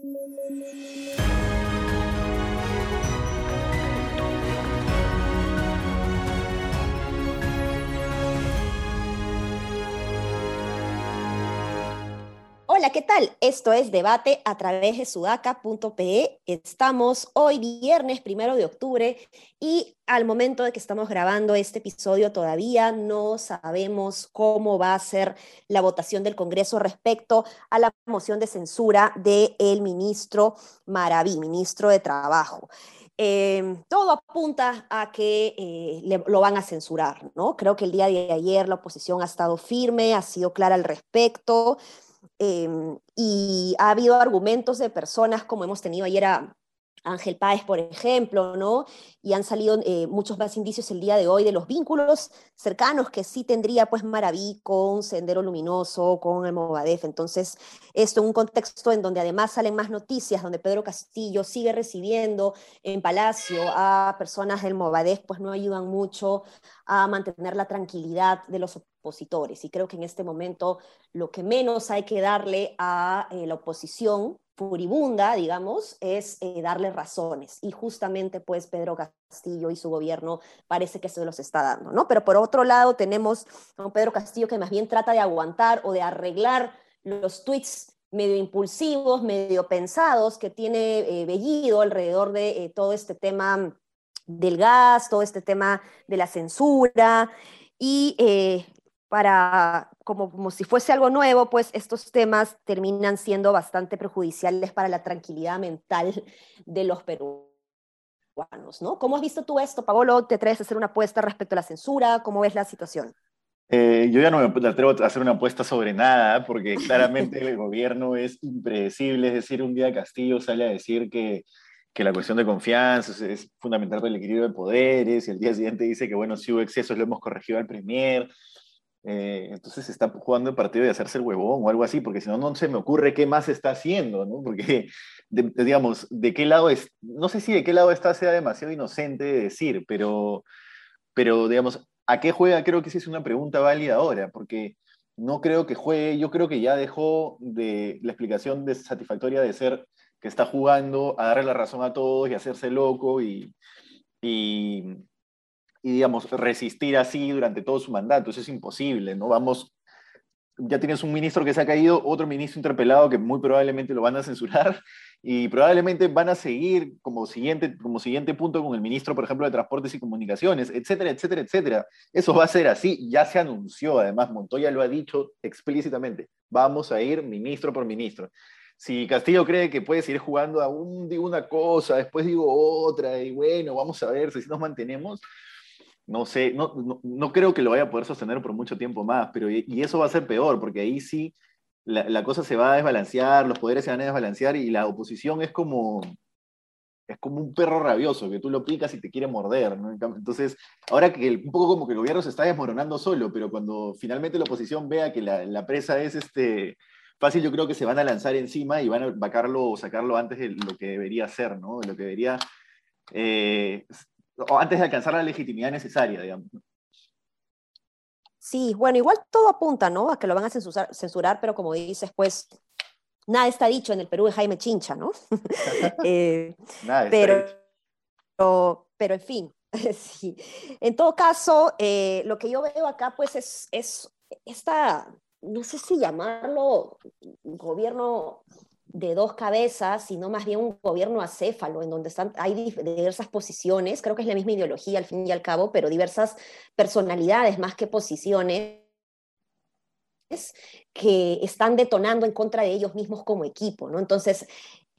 thank you Hola, ¿qué tal? Esto es Debate a través de sudaca.pe. Estamos hoy viernes primero de octubre y al momento de que estamos grabando este episodio todavía no sabemos cómo va a ser la votación del Congreso respecto a la moción de censura del el ministro Maraví, ministro de Trabajo. Em, todo apunta a que eh, lo van a censurar, ¿no? Creo que el día de ayer la oposición ha estado firme, ha sido clara al respecto. Em, y ha habido argumentos de personas, como hemos tenido ayer a Ángel Páez, por ejemplo, ¿no? Y han salido eh, muchos más indicios el día de hoy de los vínculos cercanos que sí tendría, pues, Maraví con Sendero Luminoso, con el Movadef. Entonces, esto en un contexto en donde además salen más noticias, donde Pedro Castillo sigue recibiendo en Palacio a personas del Movadef, pues no ayudan mucho a mantener la tranquilidad de los opositores. Y creo que en este momento lo que menos hay que darle a eh, la oposición furibunda, digamos, es eh, darle razones. Y justamente, pues, Pedro Castillo y su gobierno parece que se los está dando, ¿no? Pero por otro lado tenemos a un Pedro Castillo que más bien trata de aguantar o de arreglar los tweets medio impulsivos, medio pensados que tiene eh, Bellido alrededor de todo este tema del gas, todo este tema de la censura. Y para, como, como si fuese algo nuevo, pues estos temas terminan siendo bastante perjudiciales para la tranquilidad mental de los peruanos. ¿no? ¿Cómo has visto tú esto, Paolo? ¿Te atreves a hacer una apuesta respecto a la censura? ¿Cómo ves la situación? Eh, yo ya no me atrevo a hacer una apuesta sobre nada, porque claramente el gobierno es impredecible. Es decir, un día Castillo sale a decir que, que la cuestión de confianza es, fundamental para el equilibrio de poderes, y el día siguiente dice que, bueno, si hubo excesos lo hemos corregido al Premier. Eh, entonces está jugando el partido de hacerse el huevón o algo así, porque si no, no se me ocurre qué más está haciendo, ¿no? Porque, digamos, de qué lado es, no sé si de qué lado está sea demasiado inocente de decir, pero, pero, digamos, ¿a qué juega? Creo que sí es una pregunta válida ahora, porque no creo que juegue, yo creo que ya dejó de la explicación de satisfactoria de ser que está jugando a darle la razón a todos y hacerse loco y, y y, digamos, resistir así durante todo su mandato. Eso es imposible, ¿no? Vamos, ya tienes un ministro que se ha caído, otro ministro interpelado que muy probablemente lo van a censurar y probablemente van a seguir como siguiente, como siguiente punto con el ministro, por ejemplo, de Transportes y Comunicaciones, etcétera, etcétera, etcétera. Eso va a ser así, ya se anunció, además, Montoya lo ha dicho explícitamente, vamos a ir ministro por ministro si Castillo cree que puede seguir jugando a un digo una cosa, después digo otra, y bueno, vamos a ver si nos mantenemos, no sé, no, no, creo que lo vaya a poder sostener por mucho tiempo más, pero y, eso va a ser peor, porque ahí sí la, la, cosa se va a desbalancear, los poderes se van a desbalancear y la oposición es como, es como un perro rabioso, que tú lo picas y te quiere morder. ¿no? Entonces, ahora que un poco como que el gobierno se está desmoronando solo, pero cuando finalmente la oposición vea que la, la presa es este, fácil, yo creo que se van a lanzar encima y van a vacarlo o sacarlo antes de lo que debería ser, ¿no? De lo que debería eh, o antes de alcanzar la legitimidad necesaria, digamos. Sí, bueno, igual todo apunta, ¿no? A que lo van a censurar, censurar pero como dices, pues nada está dicho en el Perú de Jaime Chincha, ¿no? eh, nada pero, pero, pero, en fin, sí. En todo caso, eh, lo que yo veo acá, pues, es, es esta, no sé si llamarlo gobierno de dos cabezas, sino más bien un gobierno acéfalo, en donde están, hay diversas posiciones, creo que es la misma ideología al fin y al cabo, pero diversas personalidades más que posiciones que están detonando en contra de ellos mismos como equipo, ¿no? Entonces,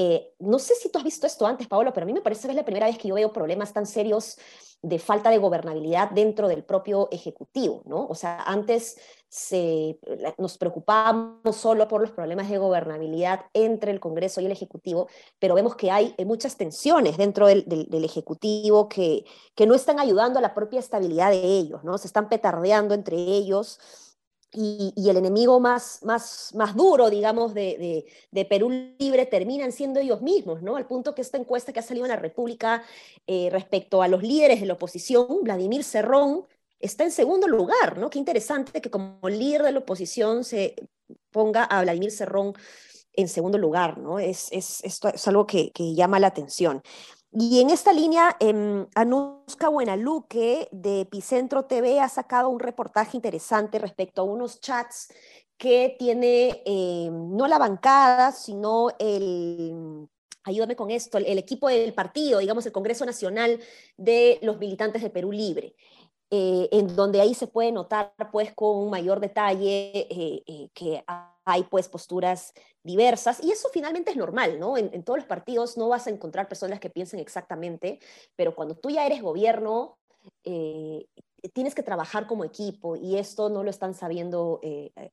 eh, no sé si tú has visto esto antes, Paolo, pero a mí me parece que es la primera vez que yo veo problemas tan serios de falta de gobernabilidad dentro del propio Ejecutivo, ¿no? O sea, antes se, nos preocupábamos solo por los problemas de gobernabilidad entre el Congreso y el Ejecutivo, pero vemos que hay muchas tensiones dentro del, del, Ejecutivo que, que no están ayudando a la propia estabilidad de ellos, ¿no? Se están petardeando entre ellos y, el enemigo más, más, más duro, digamos, de, de, Perú Libre terminan siendo ellos mismos, ¿no? Al punto que esta encuesta que ha salido en la República eh, respecto a los líderes de la oposición, Vladimir Cerrón está en segundo lugar, ¿no? Qué interesante que como líder de la oposición se ponga a Vladimir Cerrón en segundo lugar, ¿no? Es, es, esto es algo que, que llama la atención. Y en esta línea, eh, Anuska Buenaluque de Epicentro TV ha sacado un reportaje interesante respecto a unos chats que tiene eh, no la bancada, sino el, ayúdame con esto, el, equipo del partido, digamos el Congreso Nacional de los militantes de Perú Libre. Eh, en donde ahí se puede notar pues con mayor detalle eh, eh, que hay pues posturas diversas y eso finalmente es normal, ¿no? En, todos los partidos no vas a encontrar personas que piensen exactamente, pero cuando tú ya eres gobierno, tienes que trabajar como equipo y esto no lo están sabiendo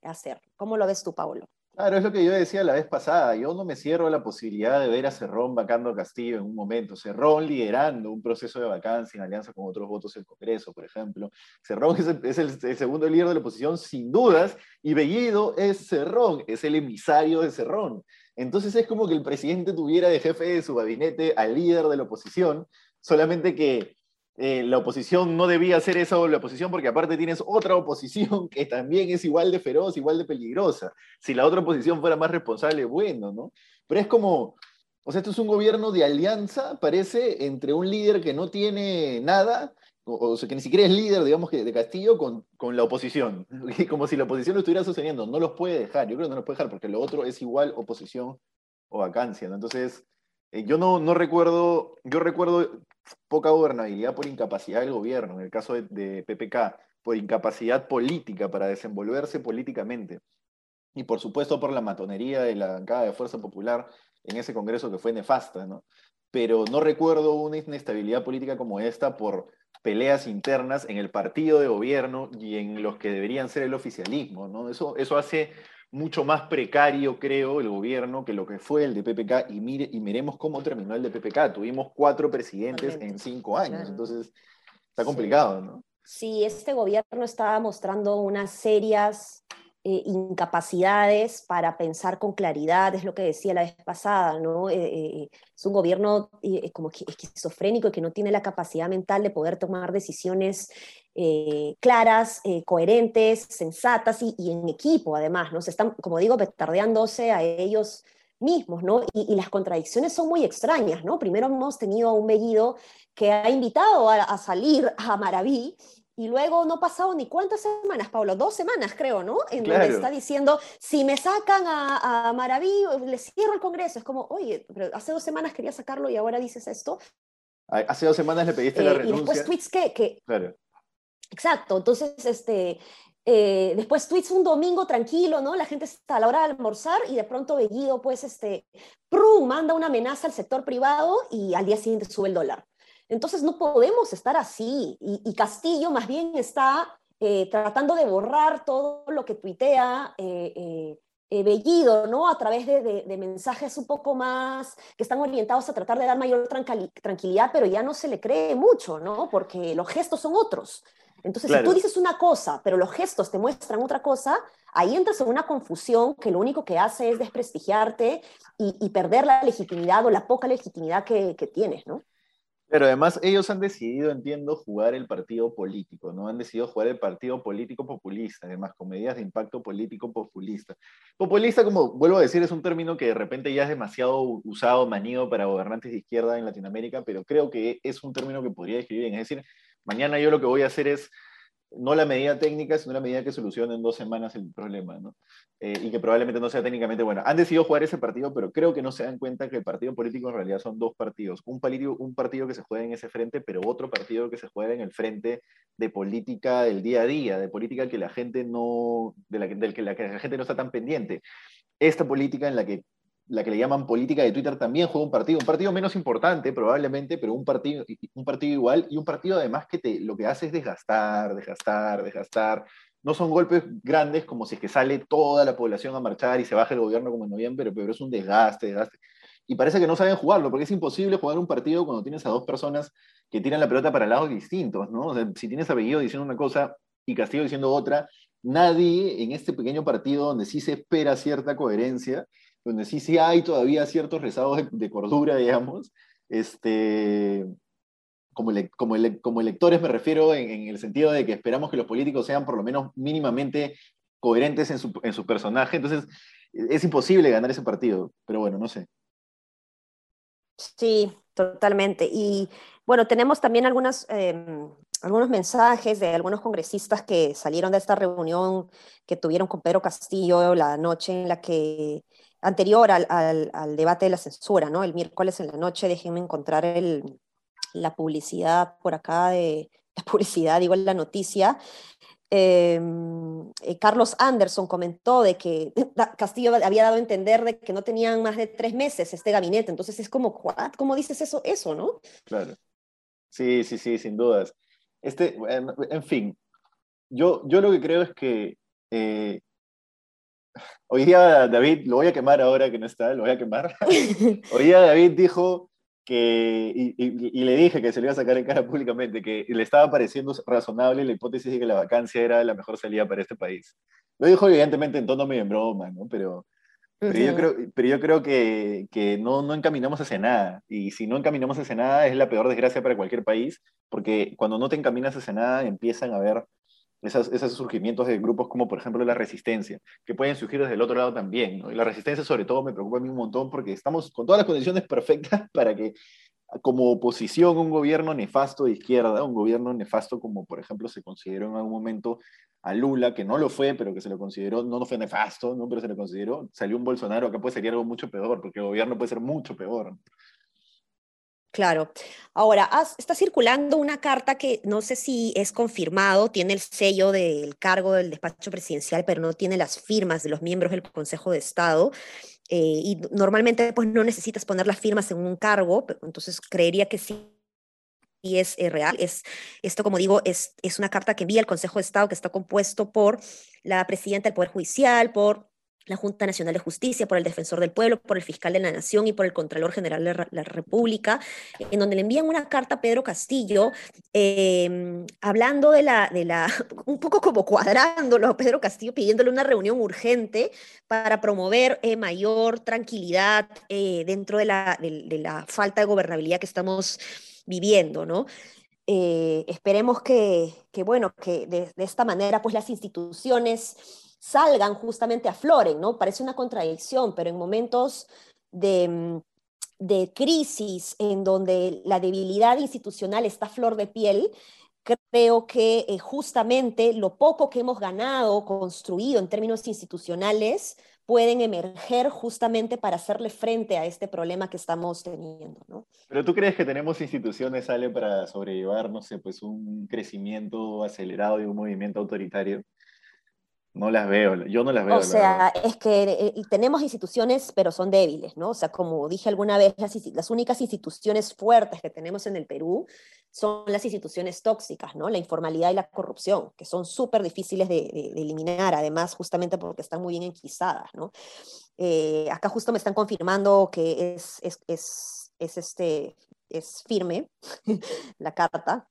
hacer. ¿Cómo lo ves tú, Pablo? Claro, es lo que yo decía la vez pasada. Yo no me cierro a la posibilidad de ver a Cerrón vacando a Castillo en un momento. Cerrón liderando un proceso de vacancia en alianza con otros votos en el Congreso, por ejemplo. Cerrón es, el, segundo líder de la oposición, sin dudas, y Bellido es Cerrón, es el emisario de Cerrón. Entonces es como que el presidente tuviera de jefe de su gabinete al líder de la oposición, solamente que eh, la oposición no debía hacer eso la oposición porque aparte tienes otra oposición que también es igual de feroz, igual de peligrosa. Si la otra oposición fuera más responsable, bueno, ¿no? Pero es como, o sea, esto es un gobierno de alianza, parece, entre un líder que no tiene nada, o, sea, que ni siquiera es líder, digamos, de Castillo, con, con la oposición. Como si la oposición lo estuviera sosteniendo, no los puede dejar, yo creo que no los puede dejar porque lo otro es igual oposición o vacancia, ¿no? Entonces, yo no, no recuerdo, yo recuerdo poca gobernabilidad por incapacidad del gobierno, en el caso de, PPK, por incapacidad política para desenvolverse políticamente. Y por supuesto por la matonería de la bancada de Fuerza Popular en ese Congreso que fue nefasta, ¿no? Pero no recuerdo una inestabilidad política como esta por peleas internas en el partido de gobierno y en los que deberían ser el oficialismo, ¿no? Eso, eso hace mucho más precario, creo, el gobierno que lo que fue el de PPK y, mire, y miremos cómo terminó el de PPK. Tuvimos cuatro presidentes en cinco años, entonces está complicado, ¿no? Sí, este gobierno está mostrando unas serias eh, incapacidades para pensar con claridad, es lo que decía la vez pasada, ¿no? Eh, eh, es un gobierno como esquizofrénico que no tiene la capacidad mental de poder tomar decisiones claras, coherentes, sensatas y, en equipo, además, ¿no? Se están, como digo, petardeándose a ellos mismos, ¿no? Y, las contradicciones son muy extrañas, ¿no? Primero hemos tenido un Bellido que ha invitado a salir a Maraví y luego no ha pasado ni cuántas semanas, Pablo, dos semanas creo, ¿no? En donde está diciendo, si me sacan a, a Maraví, le cierro el Congreso. Es como, oye, pero hace dos semanas quería sacarlo y ahora dices esto. Hace dos semanas le pediste la renuncia. Eh, y después tweets que... Claro. Exacto, entonces, este, eh, después tweets un domingo tranquilo, ¿no? La gente está a la hora de almorzar y de pronto Bellido, pues, este, ¡prum! manda una amenaza al sector privado y al día siguiente sube el dólar. Entonces no podemos estar así. Y, Castillo más bien está eh, tratando de borrar todo lo que tuitea eh, eh, Bellido, ¿no? A través de, mensajes un poco más que están orientados a tratar de dar mayor tranquilidad, pero ya no se le cree mucho, ¿no? Porque los gestos son otros. Entonces, si tú dices una cosa, pero los gestos te muestran otra cosa, ahí entras en una confusión que lo único que hace es desprestigiarte y, perder la legitimidad o la poca legitimidad que, que tienes, ¿no? Pero además ellos han decidido, entiendo, jugar el partido político, ¿no? Han decidido jugar el partido político populista, además, con medidas de impacto político populista. Populista, como vuelvo a decir, es un término que de repente ya es demasiado usado, manido para gobernantes de izquierda en Latinoamérica, pero creo que es un término que podría describir bien. Es decir, mañana yo lo que voy a hacer es no la medida técnica, sino la medida que solucione en dos semanas el problema, ¿no? Eh, y que probablemente no sea técnicamente bueno. Han decidido jugar ese partido, pero creo que no se dan cuenta que el partido político en realidad son dos partidos. Un partido, un partido que se juega en ese frente, pero otro partido que se juega en el frente de política del día a día, de política que la gente no, de la, que la, que la gente no está tan pendiente. Esta política en la que la que le llaman política de Twitter también juega un partido, un partido menos importante probablemente, pero un partido, un partido igual y un partido además que te, lo que hace es desgastar, desgastar, desgastar. No son golpes grandes como si es que sale toda la población a marchar y se baja el gobierno como en noviembre, pero es un desgaste, desgaste. Y parece que no saben jugarlo, porque es imposible jugar un partido cuando tienes a dos personas que tiran la pelota para lados distintos, ¿no? si tienes a Bellido diciendo una cosa y Castillo diciendo otra, nadie en este pequeño partido donde sí se espera cierta coherencia, donde sí, sí hay todavía ciertos rezagos de, cordura, digamos, este, como, como, como electores me refiero en, el sentido de que esperamos que los políticos sean por lo menos mínimamente coherentes en su, en su personaje. Entonces, es imposible ganar ese partido, pero bueno, no sé. Sí, totalmente. Y bueno, tenemos también algunas, em, algunos mensajes de algunos congresistas que salieron de esta reunión que tuvieron con Pedro Castillo la noche en la que, anterior al, al, debate de la censura, ¿no? El miércoles en la noche, déjenme encontrar el, la publicidad por acá de, la publicidad, digo, la noticia, Em, eh, Carlos Anderson comentó de que Castillo había dado a entender de que no tenían más de tres meses este gabinete, entonces es como, ¿cómo dices eso, eso, no? Claro. Sí, sí, sí, sin dudas. Este, en, fin, yo, yo lo que creo es que eh, hoy día David, lo voy a quemar ahora que no está, lo voy a quemar. hoy día David dijo que, y, le dije que se le iba a sacar en cara públicamente, que le estaba pareciendo razonable la hipótesis de que la vacancia era la mejor salida para este país. Lo dijo evidentemente en tono medio en broma, ¿no? Pero, pero, yo creo, pero yo creo que, que no, no encaminamos hacia nada. Y si no encaminamos hacia nada es la peor desgracia para cualquier país, porque cuando no te encaminas hacia nada empiezan a haber esos surgimientos de grupos como por ejemplo la resistencia, que pueden surgir desde el otro lado también. La resistencia sobre todo me preocupa a mí un montón porque estamos con todas las condiciones perfectas para que como oposición un gobierno nefasto de izquierda, un gobierno nefasto como por ejemplo se consideró en algún momento a Lula, que no lo fue, pero que se lo consideró, no, no fue nefasto, ¿no? pero se lo consideró, salió un Bolsonaro, acá puede ser algo mucho peor, porque el gobierno puede ser mucho peor. Claro. Ahora, está circulando una carta que no sé si es confirmado, tiene el sello del cargo del despacho presidencial, pero no tiene las firmas de los miembros del Consejo de Estado. Eh, y normalmente pues no necesitas poner las firmas en un cargo, entonces creería que sí es eh, real. Es, esto, como digo, es, es una carta que envía el Consejo de Estado que está compuesto por la presidenta del Poder Judicial, por la Junta Nacional de Justicia, por el Defensor del Pueblo, por el Fiscal de la Nación y por el Contralor General de la República, en donde le envían una carta a Pedro Castillo, em, hablando de la, de la, un poco como cuadrándolo a Pedro Castillo, pidiéndole una reunión urgente para promover eh, mayor tranquilidad eh, dentro de la, de, la falta de gobernabilidad que estamos viviendo, ¿no? Eh, esperemos que, que, bueno, que de, de esta manera, pues las instituciones salgan justamente a floren, ¿no? Parece una contradicción, pero en momentos de, mm, de crisis en donde la debilidad institucional está a flor de piel, creo que eh, justamente lo poco que hemos ganado, construido en términos institucionales, pueden emerger justamente para hacerle frente a este problema que estamos teniendo, ¿no? Pero tú crees que tenemos instituciones, Ale, para sobrellevar, no sé, pues un crecimiento acelerado y un movimiento autoritario? No las veo, yo no las veo. O sea, es que eh, tenemos instituciones, pero son débiles, ¿no? O sea, como dije alguna vez, las, únicas instituciones fuertes que tenemos en el Perú son las instituciones tóxicas, ¿no? La informalidad y la corrupción, que son súper difíciles de, eliminar, además, justamente porque están muy bien enquistadas, ¿no? Eh, acá justo me están confirmando que es, es, es, es este, es firme la carta,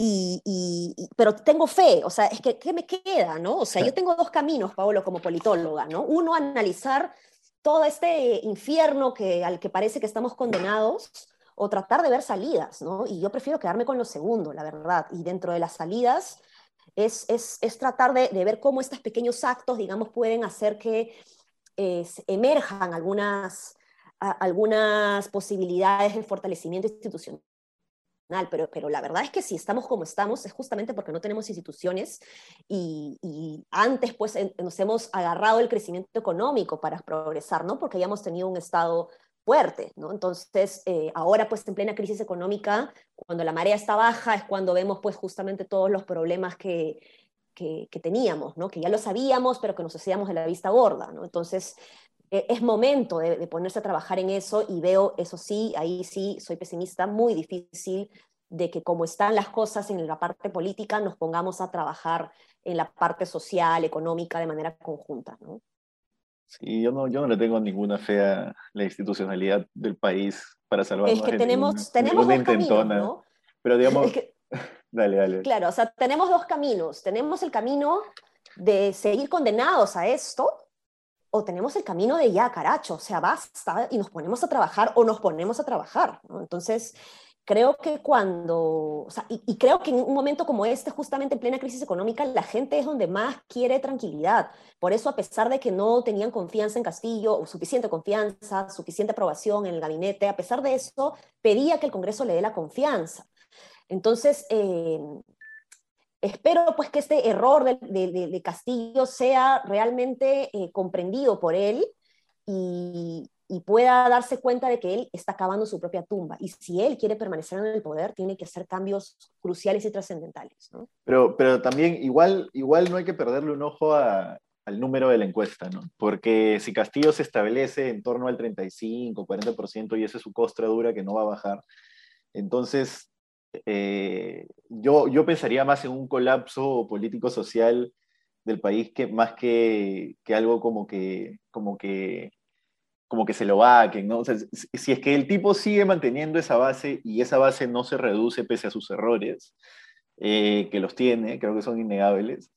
y, pero tengo fe, o sea, es que, ¿qué me queda, no? O sea, yo tengo dos caminos, Pablo, como politóloga, ¿no? Uno, analizar todo este infierno que, al que parece que estamos condenados, o tratar de ver salidas, ¿no? Y yo prefiero quedarme con lo segundo, la verdad. Y dentro de las salidas es, es, es tratar de, de, ver cómo estos pequeños actos, digamos, pueden hacer que eh, emerjan algunas, algunas posibilidades de fortalecimiento institucional pero, pero la verdad es que si estamos como estamos es justamente porque no tenemos instituciones y, antes pues nos hemos agarrado el crecimiento económico para progresar, ¿no? Porque hayamos tenido un Estado fuerte, ¿no? Entonces, eh, ahora pues en plena crisis económica, cuando la marea está baja es cuando vemos pues justamente todos los problemas que, que, teníamos, ¿no? Que ya lo sabíamos, pero que nos hacíamos de la vista gorda, ¿no? Entonces, e, es momento de, ponerse a trabajar en eso y veo, eso sí, ahí sí soy pesimista, muy difícil de que como están las cosas en la parte política, nos pongamos a trabajar en la parte social, económica, de manera conjunta. ¿no? Sí, yo no, yo no le tengo ninguna fe a la institucionalidad del país para salvarnos. Es que tenemos, tenemos dos caminos, ¿no? Pero digamos, dale, dale. Claro, o sea, tenemos dos caminos. Tenemos el camino de seguir condenados a esto, o tenemos el camino de ya, caracho, o sea, basta, y nos ponemos a trabajar o nos ponemos a trabajar. ¿no? Entonces, creo que cuando, o sea, y, creo que en un momento como este, justamente en plena crisis económica, la gente es donde más quiere tranquilidad. Por eso, a pesar de que no tenían confianza en Castillo, o suficiente confianza, suficiente aprobación en el gabinete, a pesar de eso, pedía que el Congreso le dé la confianza. Entonces, eh, espero pues que este error de, Castillo sea realmente eh, comprendido por él y, y pueda darse cuenta de que él está cavando su propia tumba. Y si él quiere permanecer en el poder, tiene que hacer cambios cruciales y trascendentales. Pero, pero también igual, igual no hay que perderle un ojo al número de la encuesta, ¿no? Porque si Castillo se establece en torno al 35, 40% y esa es su costra dura que no va a bajar, entonces eh, yo, yo pensaría más en un colapso político-social del país que más que, que algo como que, como que como que se lo vaquen, ¿no? O sea, si es que el tipo sigue manteniendo esa base y esa base no se reduce pese a sus errores, eh, que los tiene, creo que son innegables,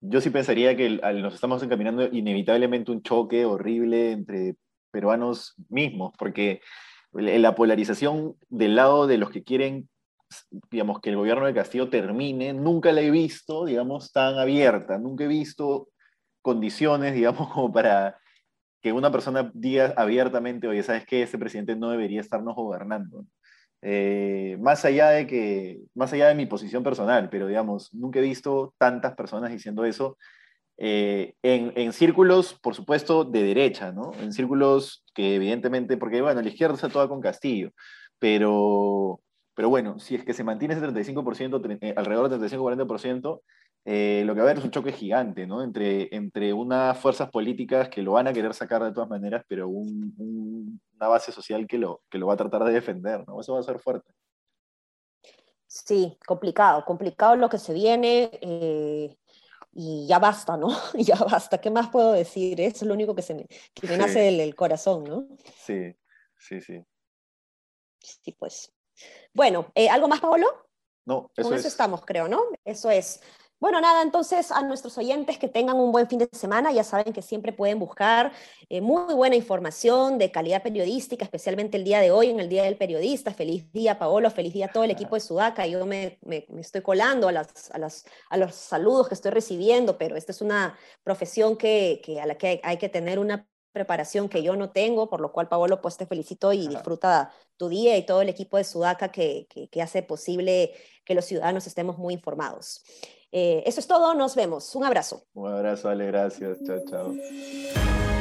yo sí pensaría que nos estamos encaminando inevitablemente un choque horrible entre peruanos mismos, porque la polarización del lado de los que quieren, digamos, que el gobierno de Castillo termine, nunca la he visto, digamos, tan abierta, nunca he visto condiciones, digamos, como para que una persona diga abiertamente, oye, ¿sabes qué? Ese presidente no debería estarnos gobernando. Eh, más allá de que, más allá de mi posición personal, pero digamos, nunca he visto tantas personas diciendo eso eh, en, en, círculos, por supuesto, de derecha, ¿no? En círculos que evidentemente, porque bueno, la izquierda está toda con Castillo, pero, pero bueno, si es que se mantiene ese 35%, eh, alrededor del 35-40%, eh, lo que va a haber es un choque gigante, ¿no? Entre, entre unas fuerzas políticas que lo van a querer sacar de todas maneras, pero una base social que lo, que lo va a tratar de defender, ¿no? Eso va a ser fuerte. Sí, complicado, complicado lo que se viene eh, y ya basta, ¿no? ya basta, ¿qué más puedo decir? Es lo único que, se me, que me nace del, corazón, ¿no? Sí, sí, sí. Sí, pues. Bueno, eh, ¿algo más, Paolo? No, eso Con eso estamos, creo, ¿no? Eso es. Bueno, nada, entonces a nuestros oyentes que tengan un buen fin de semana, ya saben que siempre pueden buscar eh, muy buena información de calidad periodística, especialmente el día de hoy, en el Día del Periodista. Feliz día, Paolo, feliz día a todo el equipo de Sudaca. Yo me, estoy colando a, las, a, las, a, los saludos que estoy recibiendo, pero esta es una profesión que, a la que hay, que tener una preparación que yo no tengo, por lo cual, Paolo, pues te felicito y disfruta tu día y todo el equipo de Sudaca que, que hace posible que los ciudadanos estemos muy informados. Eh, eso es todo, nos vemos. Un abrazo. Un abrazo, Ale, gracias. Chao, chao.